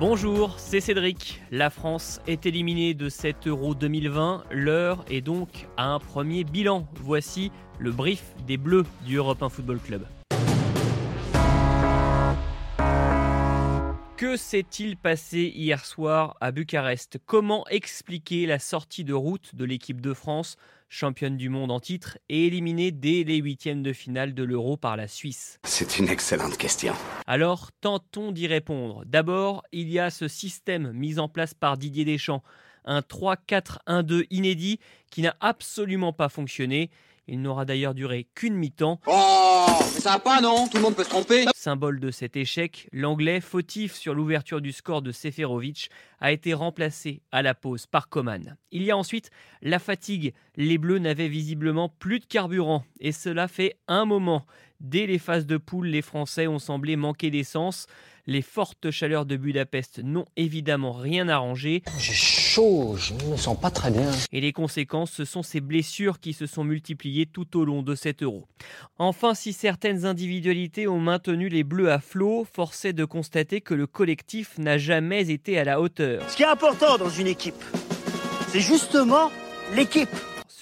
Bonjour, c'est Cédric. La France est éliminée de cet Euro 2020. L'heure est donc à un premier bilan. Voici le brief des Bleus du Europe 1 Football Club. Que s'est-il passé hier soir à Bucarest? Comment expliquer la sortie de route de l'équipe de France, championne du monde en titre et éliminée dès les huitièmes de finale de l'Euro par la Suisse? C'est une excellente question. Alors tentons d'y répondre. D'abord, il y a ce système mis en place par Didier Deschamps, un 3-4-1-2 inédit qui n'a absolument pas fonctionné. Il n'aura d'ailleurs duré qu'une mi-temps. Oh, mais ça va pas non? Tout le monde peut se tromper. Symbole de cet échec, l'anglais fautif sur l'ouverture du score de Seferovic a été remplacé à la pause par Coman. Il y a ensuite la fatigue. Les Bleus n'avaient visiblement plus de carburant et cela fait un moment. Dès les phases de poule, les Français ont semblé manquer d'essence. Les fortes chaleurs de Budapest n'ont évidemment rien arrangé. J'ai chaud, je ne me sens pas très bien. Et les conséquences, ce sont ces blessures qui se sont multipliées tout au long de cet euro. Enfin, si certaines individualités ont maintenu les Bleus à flot, force est de constater que le collectif n'a jamais été à la hauteur. Ce qui est important dans une équipe, c'est justement l'équipe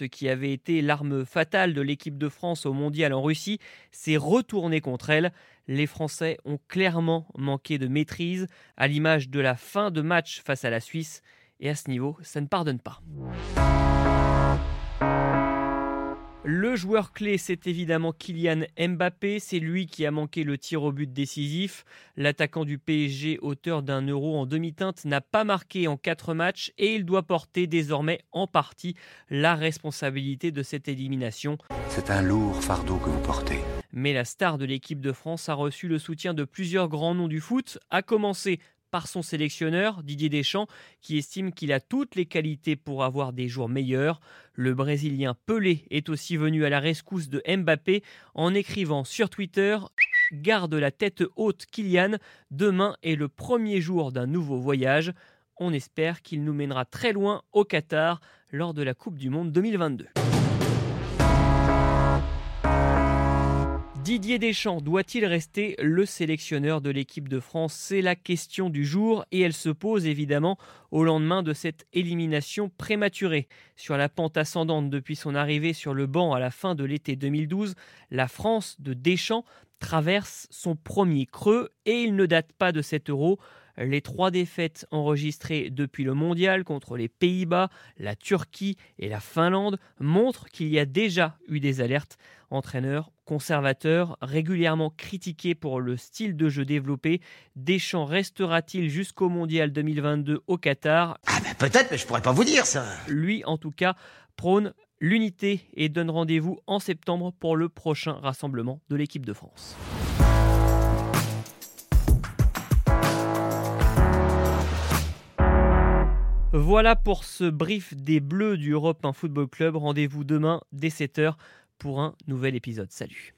ce qui avait été l'arme fatale de l'équipe de France au mondial en Russie, s'est retourné contre elle. Les Français ont clairement manqué de maîtrise, à l'image de la fin de match face à la Suisse. Et à ce niveau, ça ne pardonne pas. Le joueur clé, c'est évidemment Kylian Mbappé. C'est lui qui a manqué le tir au but décisif. L'attaquant du PSG, auteur d'un euro en demi-teinte, n'a pas marqué en quatre matchs et il doit porter désormais en partie la responsabilité de cette élimination. C'est un lourd fardeau que vous portez. Mais la star de l'équipe de France a reçu le soutien de plusieurs grands noms du foot, à commencer par son sélectionneur, Didier Deschamps, qui estime qu'il a toutes les qualités pour avoir des jours meilleurs. Le Brésilien Pelé est aussi venu à la rescousse de Mbappé en écrivant sur Twitter Garde la tête haute Kylian, demain est le premier jour d'un nouveau voyage. On espère qu'il nous mènera très loin au Qatar lors de la Coupe du Monde 2022. Didier Deschamps doit-il rester le sélectionneur de l'équipe de France? C'est la question du jour et elle se pose évidemment au lendemain de cette élimination prématurée. Sur la pente ascendante depuis son arrivée sur le banc à la fin de l'été 2012, la France de Deschamps traverse son premier creux et il ne date pas de cet euro. Les trois défaites enregistrées depuis le mondial contre les Pays-Bas, la Turquie et la Finlande montrent qu'il y a déjà eu des alertes. Entraîneur conservateur, régulièrement critiqué pour le style de jeu développé, Deschamps restera-t-il jusqu'au mondial 2022 au Qatar? Ah ben peut-être, mais je pourrais pas vous dire ça. Lui, en tout cas, prône l'unité et donne rendez-vous en septembre pour le prochain rassemblement de l'équipe de France. Voilà pour ce brief des Bleus du Europe 1 Football Club. Rendez-vous demain dès 7h pour un nouvel épisode. Salut